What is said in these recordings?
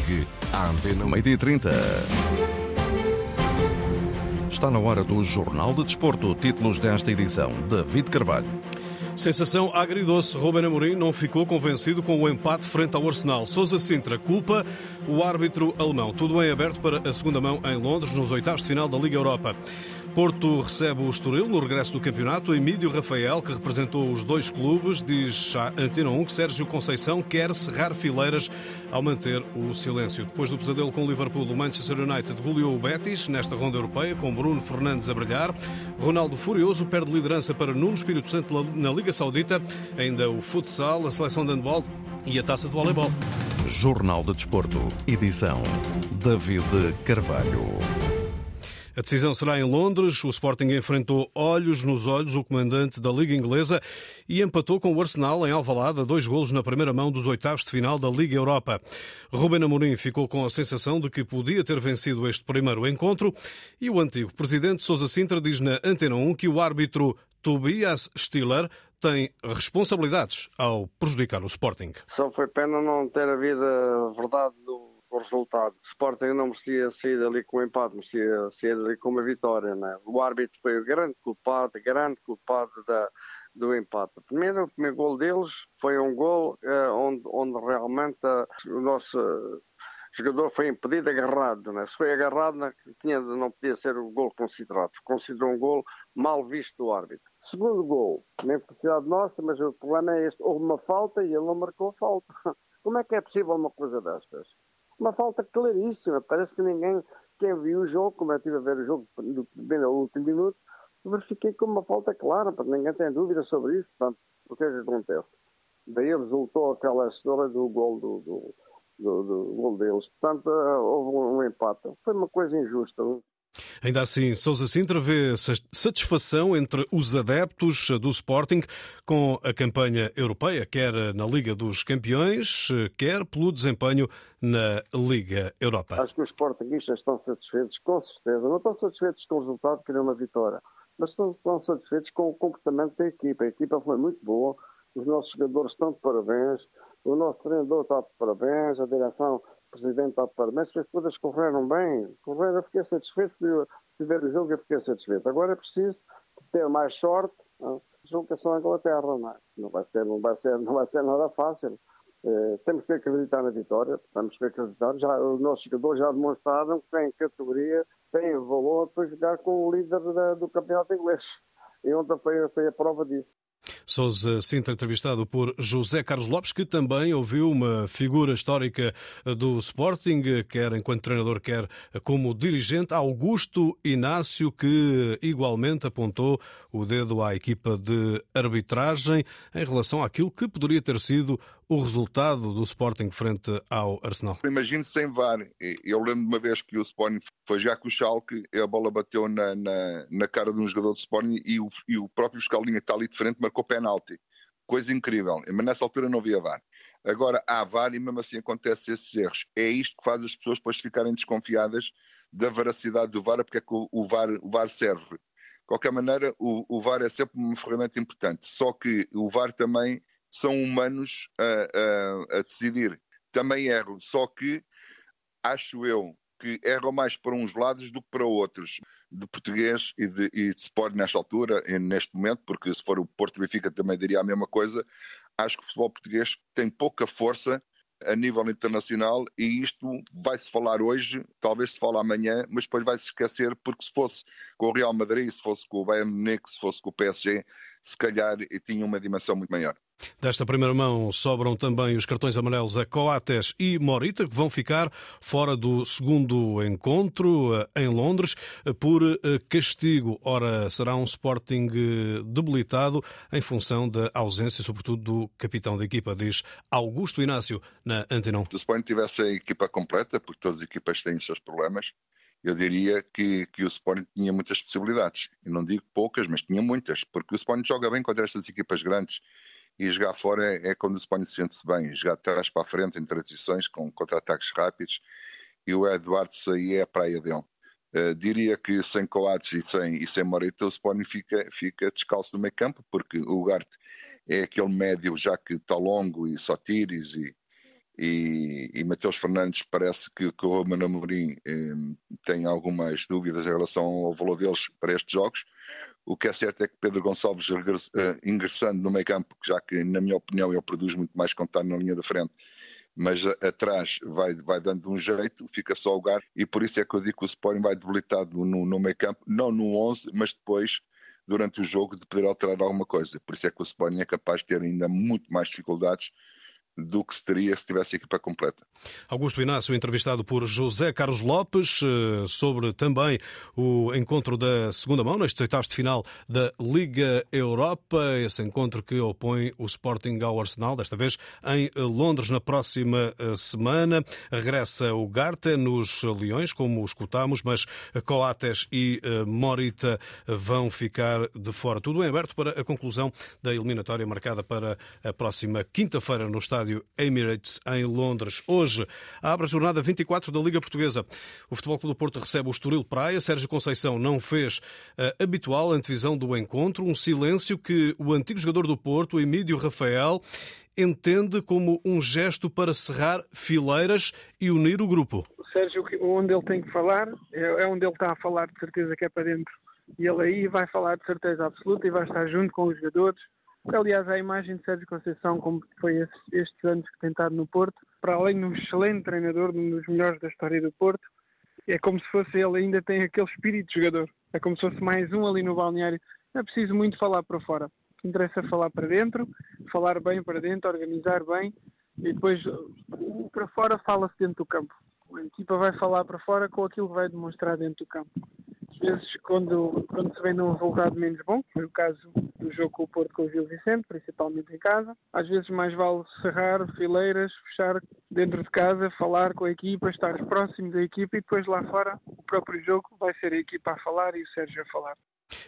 Ligue à Antena 1. Meio-dia 30. Está na hora do Jornal de Desporto. Títulos desta edição. David Carvalho. Sensação agridoce. Ruben Amorim não ficou convencido com o empate frente ao Arsenal. Sousa Sintra culpa o árbitro alemão. Tudo em aberto para a segunda mão em Londres, nos oitavos de final da Liga Europa. Porto recebe o Estoril no regresso do campeonato. Emílio Rafael, que representou os dois clubes, diz à Antena 1 que Sérgio Conceição quer cerrar fileiras ao manter o silêncio. Depois do pesadelo com o Liverpool, o Manchester United goleou o Betis nesta ronda europeia, com Bruno Fernandes a brilhar. Ronaldo Furioso perde liderança para Nuno Espírito Santo na Liga Saudita. Ainda o futsal, a seleção de handball e a taça de voleibol. Jornal de Desporto. Edição David Carvalho. A decisão será em Londres. O Sporting enfrentou olhos nos olhos o comandante da Liga Inglesa e empatou com o Arsenal em Alvalade a dois golos na primeira mão dos oitavos de final da Liga Europa. Ruben Amorim ficou com a sensação de que podia ter vencido este primeiro encontro e o antigo presidente Sousa Sintra diz na Antena 1 que o árbitro Tobias Stiller tem responsabilidades ao prejudicar o Sporting. Só foi pena não ter havido a verdade do o resultado. O Sporting não merecia sair dali com um empate, merecia sair dali com uma vitória. Né? O árbitro foi o grande culpado, grande culpado da, do empate. Primeiro, o primeiro gol deles foi um gol uh, onde, onde realmente uh, o nosso jogador foi impedido, agarrado. Né? Se foi agarrado, não, tinha, não podia ser o gol considerado. Considerou um gol mal visto do árbitro. Segundo gol, nem felicidade nossa, mas o problema é este. Houve uma falta e ele não marcou a falta. Como é que é possível uma coisa destas? Uma falta claríssima. Parece que ninguém, quem viu o jogo, como eu estive a ver o jogo do primeiro ao último minuto, verifiquei como uma falta clara, porque ninguém tem dúvida sobre isso. Portanto, o que é que acontece? Daí resultou aquela história do gol do, do, do, do gol deles. Portanto, houve um empate. Foi uma coisa injusta. Ainda assim, Sousa Sintra vê satisfação entre os adeptos do Sporting com a campanha europeia, quer na Liga dos Campeões, quer pelo desempenho na Liga Europa. Acho que os sportinguistas estão satisfeitos, com certeza. Não estão satisfeitos com o resultado, que é uma vitória, mas estão, estão satisfeitos com o comportamento da equipa. A equipa foi muito boa, os nossos jogadores estão de parabéns, o nosso treinador está de parabéns, a direção presidente de parabéns, as coisas correram bem. Correram, eu fiquei satisfeito de ver o jogo, eu fiquei satisfeito. Agora é preciso ter mais sorte. Não? Deslocação à Inglaterra, não, é? não, vai ser, não, vai ser, não vai ser nada fácil. Eh, temos que acreditar na vitória, temos que acreditar. Já, os nossos jogadores já demonstraram que têm categoria, têm valor para jogar com o líder da, do campeonato inglês. E ontem foi, foi a prova disso. Sousa Sintra, entrevistado por José Carlos Lopes, que também ouviu uma figura histórica do Sporting, quer enquanto treinador, quer como dirigente, Augusto Inácio, que igualmente apontou o dedo à equipa de arbitragem em relação àquilo que poderia ter sido o resultado do Sporting frente ao Arsenal? Imagino sem VAR. Eu lembro de uma vez que o Sporting foi já com o Schalke, a bola bateu na, na, na cara de um jogador do Sporting e o, e o próprio Escalinha está ali de frente marcou penalti. Coisa incrível. Mas nessa altura não havia VAR. Agora há VAR e mesmo assim acontecem esses erros. É isto que faz as pessoas depois ficarem desconfiadas da veracidade do VAR, porque é que o, o, VAR, o VAR serve. De qualquer maneira, o, o VAR é sempre uma ferramenta importante. Só que o VAR também são humanos a, a, a decidir. Também erram, só que acho eu que erram mais para uns lados do que para outros, de português e de, e de Sport nesta altura, neste momento, porque se for o Porto Benfica também diria a mesma coisa. Acho que o futebol português tem pouca força a nível internacional e isto vai-se falar hoje, talvez se fale amanhã, mas depois vai-se esquecer, porque se fosse com o Real Madrid, se fosse com o Bayern Munique, se fosse com o PSG, se calhar tinha uma dimensão muito maior. Desta primeira mão sobram também os cartões amarelos a Coates e Morita, que vão ficar fora do segundo encontro eh, em Londres eh, por eh, castigo. Ora, será um Sporting debilitado em função da ausência, sobretudo, do capitão da equipa, diz Augusto Inácio na Antenão. Se o Sporting tivesse a equipa completa, porque todas as equipas têm os seus problemas, eu diria que, que o Sporting tinha muitas possibilidades. Eu não digo poucas, mas tinha muitas, porque o Sporting joga bem contra estas equipas grandes e jogar fora é, é quando o Sporting se sente-se bem, jogar de para a frente em transições com contra-ataques rápidos e o Eduardo sair é a praia dele. Uh, diria que sem Coates e sem, e sem Morita o Sporting fica, fica descalço no meio campo porque o Garte é aquele médio já que está longo e só tires e, e, e Mateus Fernandes parece que, que o Romano Amorim eh, tem algumas dúvidas em relação ao valor deles para estes jogos. O que é certo é que Pedro Gonçalves eh, ingressando no meio campo, já que na minha opinião ele produz muito mais contar na linha da frente, mas atrás vai, vai dando um jeito, fica só o lugar, e por isso é que eu digo que o Sporting vai debilitado no, no meio campo, não no 11, mas depois, durante o jogo, de poder alterar alguma coisa. Por isso é que o Sporting é capaz de ter ainda muito mais dificuldades do que se teria se tivesse a equipa completa. Augusto Inácio, entrevistado por José Carlos Lopes, eh, sobre também o encontro da segunda mão, nestes oitavos de final da Liga Europa, esse encontro que opõe o Sporting ao Arsenal, desta vez em Londres, na próxima eh, semana. Regressa o Garte nos Leões, como escutamos, mas Coates e eh, Morita vão ficar de fora. Tudo em aberto para a conclusão da eliminatória marcada para a próxima quinta-feira no estádio estádio Emirates, em Londres. Hoje abre a jornada 24 da Liga Portuguesa. O Futebol Clube do Porto recebe o Estoril Praia. Sérgio Conceição não fez a habitual antevisão do encontro, um silêncio que o antigo jogador do Porto, Emílio Rafael, entende como um gesto para cerrar fileiras e unir o grupo. Sérgio, onde ele tem que falar, é, é onde ele está a falar, de certeza que é para dentro. E ele aí vai falar de certeza absoluta e vai estar junto com os jogadores Aliás, a imagem de Sérgio Conceição, como foi estes, anos que tem estado no Porto, para além de um excelente treinador, um dos melhores da história do Porto, é como se fosse ele ainda tem aquele espírito de jogador. É como se fosse mais um ali no balneário. Não é preciso muito falar para fora. O que interessa é falar para dentro, falar bem para dentro, organizar bem e depois para fora fala-se dentro do campo. A equipa vai falar para fora com aquilo que vai demonstrar dentro do campo vezes, quando, quando se vem num resultado menos bom, foi o caso do jogo com o Porto com o Gil Vicente, principalmente em casa, às vezes mais vale cerrar fileiras, fechar dentro de casa, falar com a equipa, estar próximo da equipa e depois lá fora o próprio jogo vai ser a equipa a falar e o Sérgio a falar.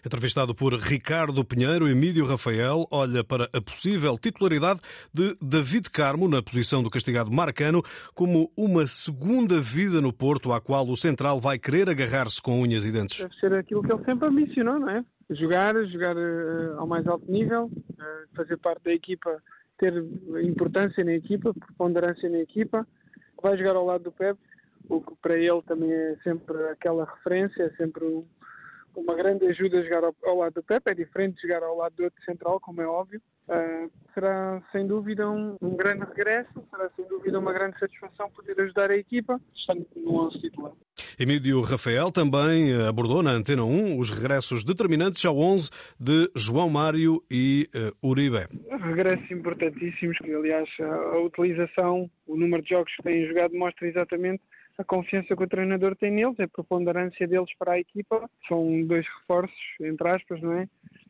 Entrevistado por Ricardo Pinheiro, Emílio Rafael olha para a possível titularidade de David Carmo na posição do castigado Marcano como uma segunda vida no Porto à qual o Central vai querer agarrar-se com unhas e dentes. Deve ser aquilo que ele sempre ambicionou, não é? Jogar, jogar uh, ao mais alto nível, uh, fazer parte da equipa, ter importância na equipa, preponderância na equipa. Vai jogar ao lado do Pep, o que para ele também é sempre aquela referência, é sempre um uma grande ajuda jogar ao, ao, lado do Pepe, é diferente de jogar ao lado do outro central, como é óbvio. Uh, será sem dúvida um, um, grande regresso, será sem dúvida uma grande satisfação poder ajudar a equipa, estando no 11 titular. Emílio Rafael também abordou na Antena 1 os regressos determinantes ao 11 de João Mário e uh, Uribe. Regressos importantíssimos, que aliás a, a utilização, o número de jogos que têm jogado mostra exatamente a confiança que o treinador tem neles, a preponderância deles para a equipa. São dois reforços, entre aspas, não é?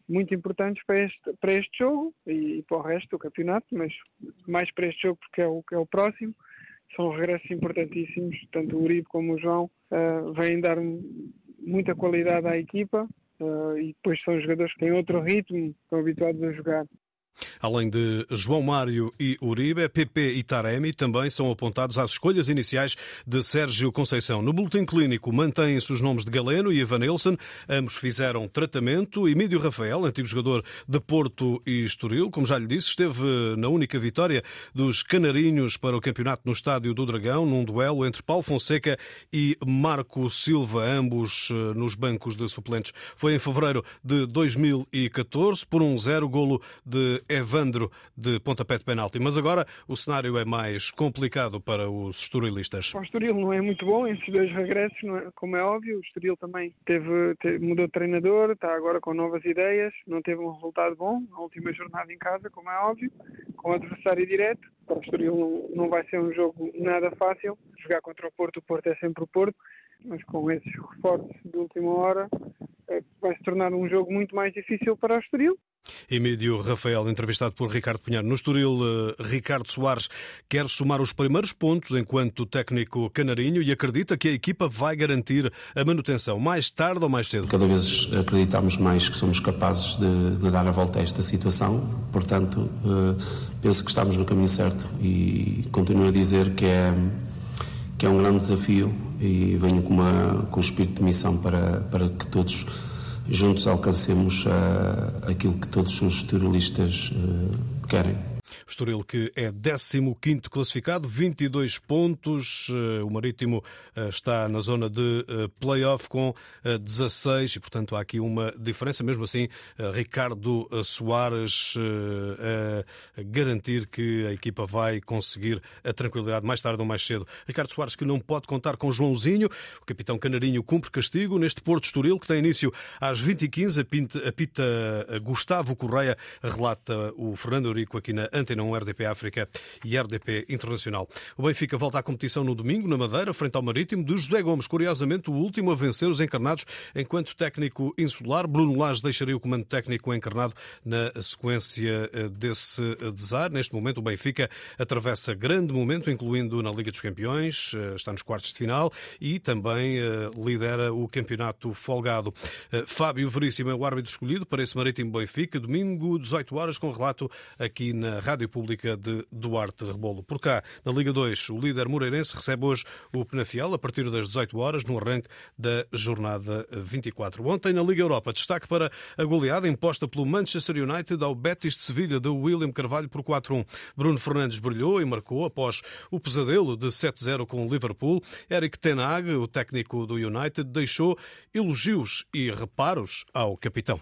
Muito importantes para este, para este jogo e, e para o resto do campeonato, mas mais para este jogo porque é o, que é o próximo. São regressos importantíssimos, tanto o Uribe como o João uh, vêm dar muita qualidade à equipa uh, e depois são jogadores que têm outro ritmo, estão habituados a jogar. Além de João Mário e Uribe, PP e Taremi também são apontados às escolhas iniciais de Sérgio Conceição. No boletim clínico mantêm-se os nomes de Galeno e Evanilson. Ambos fizeram tratamento. Emílio Rafael, antigo jogador de Porto e Estoril, como já lhe disse, esteve na única vitória dos Canarinhos para o campeonato no Estádio do Dragão, num duelo entre Paulo Fonseca e Marco Silva, ambos eh, nos bancos de suplentes. Foi em fevereiro de 2014, por um zero golo de Evandro de pontapé de penalti. Mas agora o cenário é mais complicado para os estorilistas. O Estoril não é muito bom esses dois regressos, é? como é óbvio. O Estoril também teve, teve, mudou de treinador, está agora com novas ideias, não teve um resultado bom na última jornada em casa, como é óbvio, com adversário direto. Para o Estoril não, não vai ser um jogo nada fácil. Jogar contra o Porto, o Porto é sempre o Porto, mas com esses reforços de última hora é, vai se tornar um jogo muito mais difícil para o Estoril. Emílio Rafael, entrevistado por Ricardo Pinheiro. No Estoril, eh, Ricardo Soares quer somar os primeiros pontos enquanto técnico canarinho e acredita que a equipa vai garantir a manutenção mais tarde ou mais cedo. Cada vez acreditamos mais que somos capazes de, de dar a volta a esta situação, portanto, eh, penso que estamos no caminho certo e continuo a dizer que é, que é um grande desafio e venho com, uma, com um espírito de missão para, para que todos juntos alcancemos uh, aquilo que todos os terroristas uh, querem. Estoril que é 15 classificado, 22 pontos. O Marítimo está na zona de play-off com 16 e, portanto, há aqui uma diferença. Mesmo assim, Ricardo Soares a garantir que a equipa vai conseguir a tranquilidade mais tarde ou mais cedo. Ricardo Soares que não pode contar com Joãozinho, o capitão canarinho cumpre castigo neste Porto Estoril que tem início às 20h15. A pita Gustavo Correia relata o Fernando Eurico aqui na Antena 1 RDP África e RDP Internacional. O Benfica volta à competição no domingo, na Madeira, frente ao Marítimo, de José Gomes, curiosamente o último a vencer os encarnados enquanto técnico insular. Bruno Lage deixaria o comando técnico encarnado na sequência eh, desse desar. Neste momento, o Benfica atravessa grande momento, incluindo na Liga dos Campeões, eh, está nos quartos de final e também eh, lidera o campeonato folgado. Fábio Veríssimo é o árbitro escolhido para esse Marítimo Benfica, domingo, 18 horas, com relato aqui na Rádio Pública de Duarte Rebolo. Por cá, na Liga 2, o líder Moreirense recebe hoje o Penafiel a partir das 18 horas, no arranque da jornada 24. Ontem, na Liga Europa, destaque para a goleada imposta pelo Manchester United ao Betis de Sevilha de William Carvalho por 4-1. Bruno Fernandes brilhou e marcou após o pesadelo de 7-0 com o Liverpool. Eric Ten Hag, o técnico do United, deixou elogios e reparos ao capitão.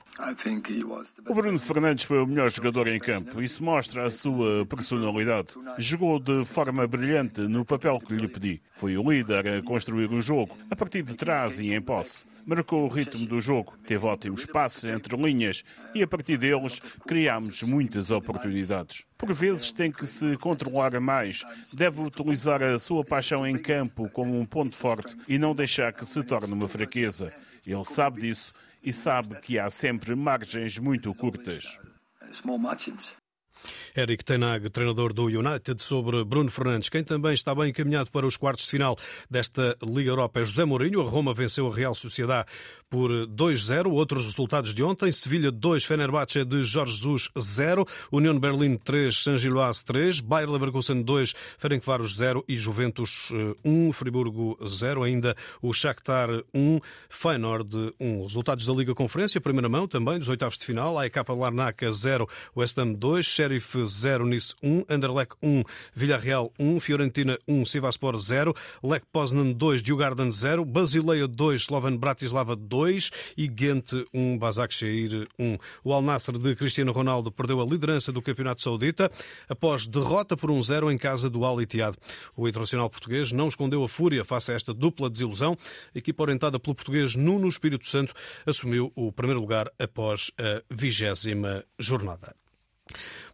O Bruno Fernandes foi o melhor jogador em campo. Isso mostra a sua personalidade. Jogou de forma brilhante no papel que lhe pedi. Foi o líder a construir o jogo, a partir de trás e em posse. Marcou o ritmo do jogo, teve ótimos passes entre linhas e a partir deles criámos muitas oportunidades. Por vezes tem que se controlar mais, deve utilizar a sua paixão em campo como um ponto forte e não deixar que se torne uma fraqueza. Ele sabe disso e sabe que há sempre margens muito curtas. Eric Tenag, treinador do United, sobre Bruno Fernandes. Quem também está bem encaminhado para os quartos de final desta Liga Europa é José Mourinho. A Roma venceu a Real Sociedade por 2-0. Outros resultados de ontem: Sevilha 2, Fenerbahçe de Jorge Jesus 0, União de Berlim 3, San Giloás 3, Bayer Leverkusen 2, Ferencváros 0 e Juventus 1, eh, Friburgo 0. Ainda o Shakhtar 1, Feyenoord 1. Resultados da Liga Conferência, primeira mão também dos oitavos de final: AEK Larnaca 0, West Ham 2, Sheriff 0, Nice 1, Anderlecht 1, Villarreal 1, Fiorentina 1, Sivaspor 0, Lech Poznan 2, Djurgården 0, Basileia 2, Slovan Bratislava 2 e Ghent 1, Başakşehir 1. O Al Nassr de Cristiano Ronaldo perdeu a liderança do Campeonato Saudita após derrota por 1-0 em casa do Al Ittihad. O internacional português não escondeu a fúria face a esta dupla desilusão. A equipa orientada pelo português Nuno Espírito Santo assumiu o primeiro lugar após a vigésima jornada.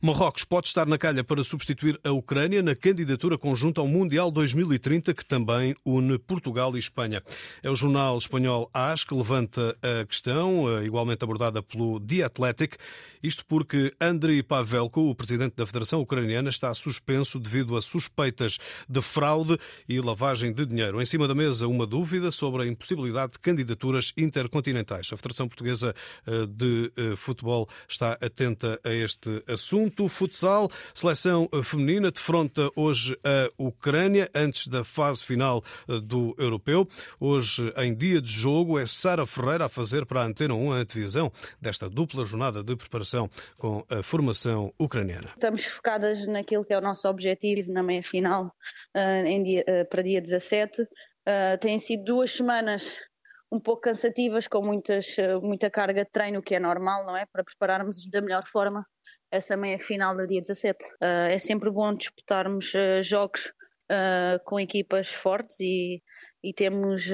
Marrocos pode estar na calha para substituir a Ucrânia na candidatura conjunta ao Mundial 2030, que também une Portugal e Espanha. É o jornal espanhol AS que levanta a questão, eh, igualmente abordada pelo The Athletic, isto porque Andriy Pavelko, o presidente da Federação Ucraniana, está suspenso devido a suspeitas de fraude e lavagem de dinheiro. Em cima da mesa, uma dúvida sobre a impossibilidade de candidaturas intercontinentais. A Federação Portuguesa eh, de eh, Futebol está atenta a este assunto. Futsal, seleção eh, feminina, defronta hoje a Ucrânia antes da fase final do Europeu. Hoje, em dia de jogo, é Sara Ferreira a fazer para a Antena 1 a antevisão desta dupla jornada de preparação com a formação ucraniana. Estamos focadas naquilo que é o nosso objetivo na meia final dia, uh, para dia 17. Uh, eh, têm sido duas semanas um pouco cansativas, com muitas, muita carga de treino, o que é normal, não é? Para prepararmos da melhor forma essa meia final do dia 17. é sempre bom disputarmos jogos com equipas fortes e, e temos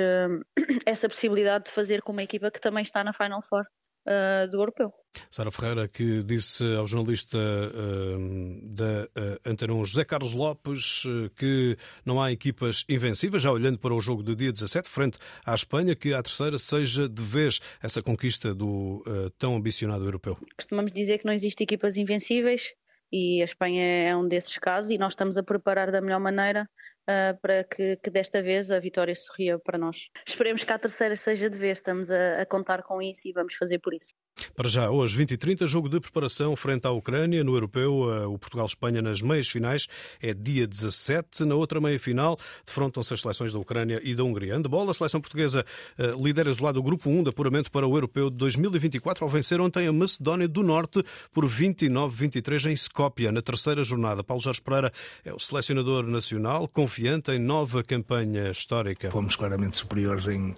essa possibilidade de fazer com uma equipa que também está na Final Four uh, do europeu. Sara Ferreira, que disse ao jornalista uh, da uh, Antena 1, José Carlos Lopes, uh, que não há equipas invencíveis, já olhando para o jogo do dia 17, frente à Espanha, que a terceira seja de vez essa conquista do tão ambicionado europeu. Costumamos dizer que não existe equipas invencíveis e a Espanha é um desses casos e nós estamos a preparar da melhor maneira uh, para que, que, desta vez a vitória sorria para nós. Esperemos que a terceira seja de vez, estamos a, a contar com isso e vamos fazer por isso. Para já, hoje, 20 e 30, jogo de preparação frente à Ucrânia. No Europeu, eh, o Portugal-Espanha nas meias finais é dia 17. Na outra meia final, defrontam-se as seleções da Ucrânia e da Hungria. Handebol, a seleção portuguesa eh, lidera isolado o grupo 1 de apuramento para o Europeu de 2024 ao vencer ontem a Macedónia do Norte por 29-23 em Skopje, na terceira jornada. Paulo Jorge Pereira é o selecionador nacional, confiante em nova campanha histórica. Fomos claramente superiores em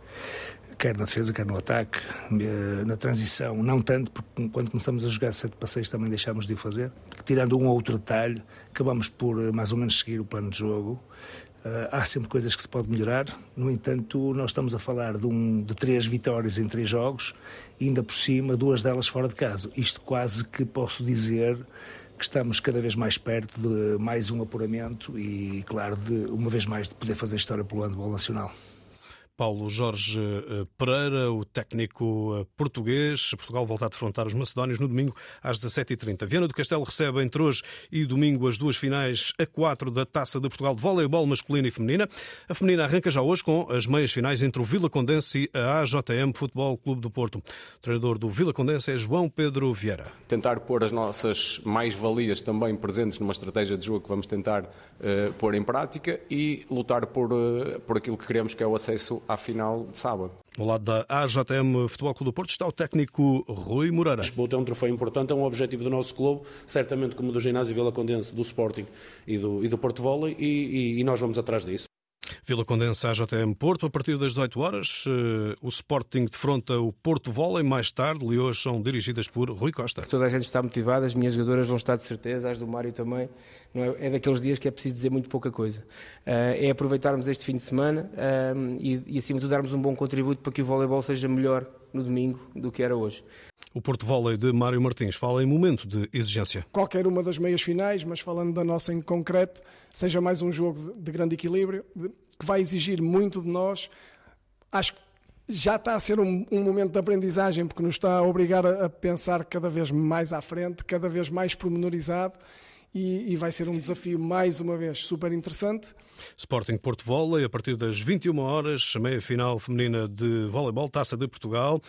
quer na defesa, quer no ataque, eh, na transição, não tanto, porque quando começamos a jogar sete passeios também deixámos de o fazer. Tirando um ou outro detalhe, acabamos por eh, mais ou menos seguir o plano de jogo. Uh, há sempre coisas que se pode melhorar, no entanto, nós estamos a falar de, um, de três vitórias em três jogos, ainda por cima, duas delas fora de casa. Isto quase que posso dizer que estamos cada vez mais perto de mais um apuramento e, claro, de uma vez mais de poder fazer história pelo handball nacional. Paulo Jorge eh, Pereira, o técnico eh, português. Portugal volta a defrontar os macedónios no domingo às 17h30. Viana do Castelo recebe entre hoje e domingo as duas finais a quatro da Taça de Portugal de voleibol masculina e feminina. A feminina arranca já hoje com as meias finais entre o Vila Condense e a AJM Futebol Clube do Porto. O treinador do Vila Condense é João Pedro Vieira. Tentar pôr as nossas mais-valias também presentes numa estratégia de jogo que vamos tentar uh, pôr em prática e lutar por, uh, por aquilo que queremos que é o acesso à final de sábado. Ao lado da AJM Futebol Clube do Porto está o técnico Rui Moreira. Lisboa é um troféu importante, é um objetivo do nosso clube, certamente como do Ginásio Vila Condense, do Sporting e do, e do Porto Volley, e, e, e nós vamos atrás disso. Vila Condensa AJM Porto, a partir das 18 horas, eh, o Sporting defronta o Porto Volley, mais tarde, Leões são dirigidas por Rui Costa. Toda a gente está motivada, as minhas jogadoras vão estar de certeza, as do Mário também, é, é, daqueles dias que é preciso dizer muito pouca coisa. Eh, é aproveitarmos este fim de semana eh, e, e acima de tudo darmos um bom contributo para que o voleibol seja melhor no domingo do que era hoje. O Porto Volley de Mário Martins fala em momento de exigência. Qualquer uma das meias finais, mas falando da nossa em concreto, seja mais um jogo de grande equilíbrio, que vai exigir muito de nós. Acho que já está a ser um, um, momento de aprendizagem, porque nos está a obrigar a, pensar cada vez mais à frente, cada vez mais pormenorizado e, e, vai ser um desafio, mais uma vez, super interessante. Sporting Porto Volley, a partir das 21 horas, meia final feminina de voleibol, Taça de Portugal.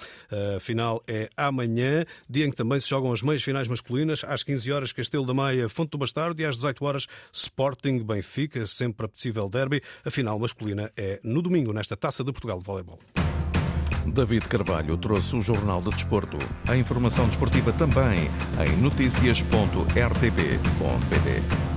A final é amanhã, dia em que também se jogam as meias finais masculinas. Às 15 horas, Castelo da Maia, Fonte do Bastardo. E às 18 horas, Sporting Benfica, sempre apetecível derby. A final masculina é no domingo, nesta Taça de Portugal de voleibol. David Carvalho trouxe o Jornal de Desporto. A informação desportiva também em notícias.rtp.pt.